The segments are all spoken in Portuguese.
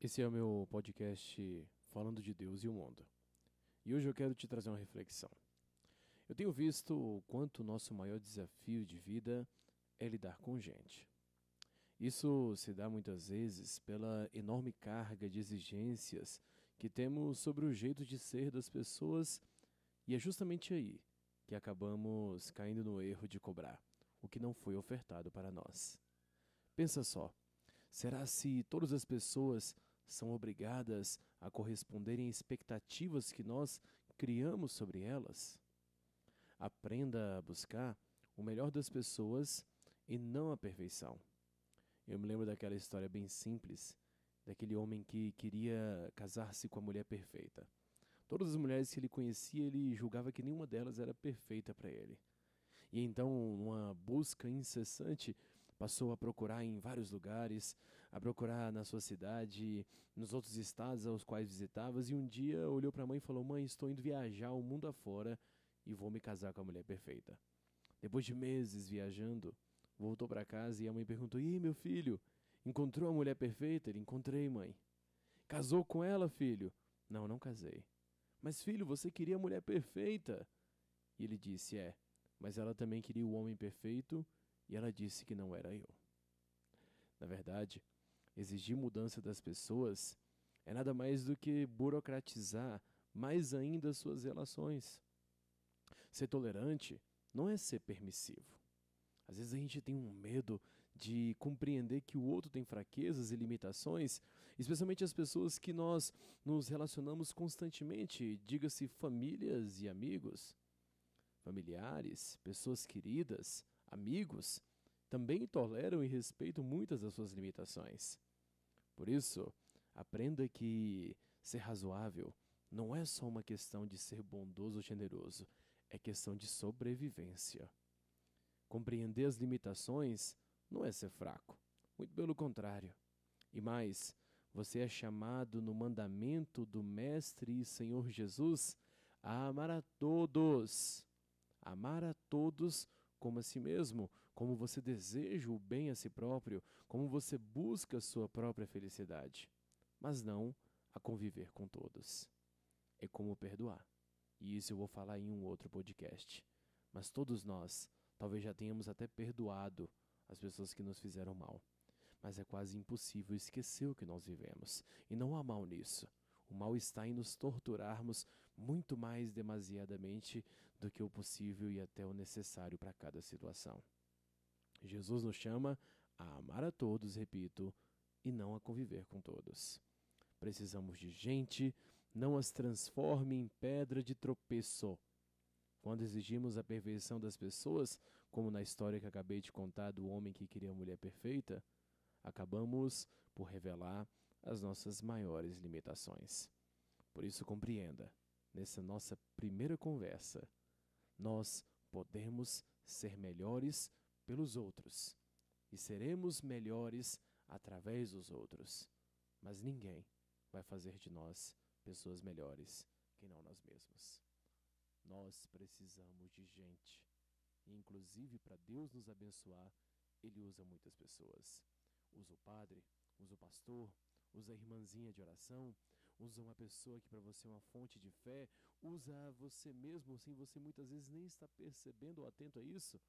Esse é o meu podcast falando de Deus e o mundo. E hoje eu quero te trazer uma reflexão. Eu tenho visto o quanto o nosso maior desafio de vida é lidar com gente. Isso se dá muitas vezes pela enorme carga de exigências que temos sobre o jeito de ser das pessoas, e é justamente aí que acabamos caindo no erro de cobrar o que não foi ofertado para nós. Pensa só, será se todas as pessoas são obrigadas a corresponderem expectativas que nós criamos sobre elas? Aprenda a buscar o melhor das pessoas e não a perfeição. Eu me lembro daquela história bem simples, daquele homem que queria casar-se com a mulher perfeita. Todas as mulheres que ele conhecia, ele julgava que nenhuma delas era perfeita para ele. E então, numa busca incessante, passou a procurar em vários lugares, a procurar na sua cidade, nos outros estados aos quais visitavas, e um dia olhou para a mãe e falou: Mãe, estou indo viajar o mundo afora e vou me casar com a mulher perfeita. Depois de meses viajando, voltou para casa e a mãe perguntou: E aí, meu filho, encontrou a mulher perfeita? Ele: Encontrei, mãe. Casou com ela, filho? Não, não casei. Mas, filho, você queria a mulher perfeita? E ele disse: É, mas ela também queria o homem perfeito e ela disse que não era eu. Na verdade, exigir mudança das pessoas é nada mais do que burocratizar mais ainda suas relações. Ser tolerante não é ser permissivo. Às vezes a gente tem um medo de compreender que o outro tem fraquezas e limitações, especialmente as pessoas que nós nos relacionamos constantemente, diga-se famílias e amigos. Familiares, pessoas queridas, amigos, também toleram e respeitam muitas das suas limitações. Por isso, aprenda que ser razoável não é só uma questão de ser bondoso ou generoso, é questão de sobrevivência. Compreender as limitações não é ser fraco, muito pelo contrário. E mais, você é chamado no mandamento do Mestre e Senhor Jesus a amar a todos. Amar a todos como a si mesmo, como você deseja o bem a si próprio, como você busca sua própria felicidade, mas não a conviver com todos. É como perdoar. E isso eu vou falar em um outro podcast. Mas todos nós Talvez já tenhamos até perdoado as pessoas que nos fizeram mal. Mas é quase impossível esquecer o que nós vivemos. E não há mal nisso. O mal está em nos torturarmos muito mais demasiadamente do que o possível e até o necessário para cada situação. Jesus nos chama a amar a todos, repito, e não a conviver com todos. Precisamos de gente, não as transforme em pedra de tropeço quando exigimos a perfeição das pessoas, como na história que acabei de contar do homem que queria a mulher perfeita, acabamos por revelar as nossas maiores limitações. Por isso, compreenda, nessa nossa primeira conversa, nós podemos ser melhores pelos outros e seremos melhores através dos outros, mas ninguém vai fazer de nós pessoas melhores que não nós mesmos. Nós precisamos de gente. E, inclusive, para Deus nos abençoar, Ele usa muitas pessoas. Usa o padre, usa o pastor, usa a irmãzinha de oração, usa uma pessoa que para você é uma fonte de fé, usa você mesmo sem você muitas vezes nem estar percebendo ou atento a isso.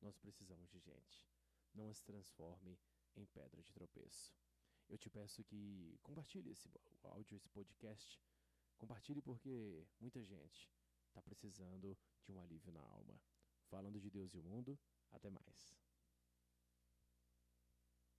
Nós precisamos de gente. Não as transforme em pedra de tropeço. Eu te peço que compartilhe esse áudio, esse podcast. Compartilhe porque muita gente está precisando de um alívio na alma. Falando de Deus e o mundo, até mais.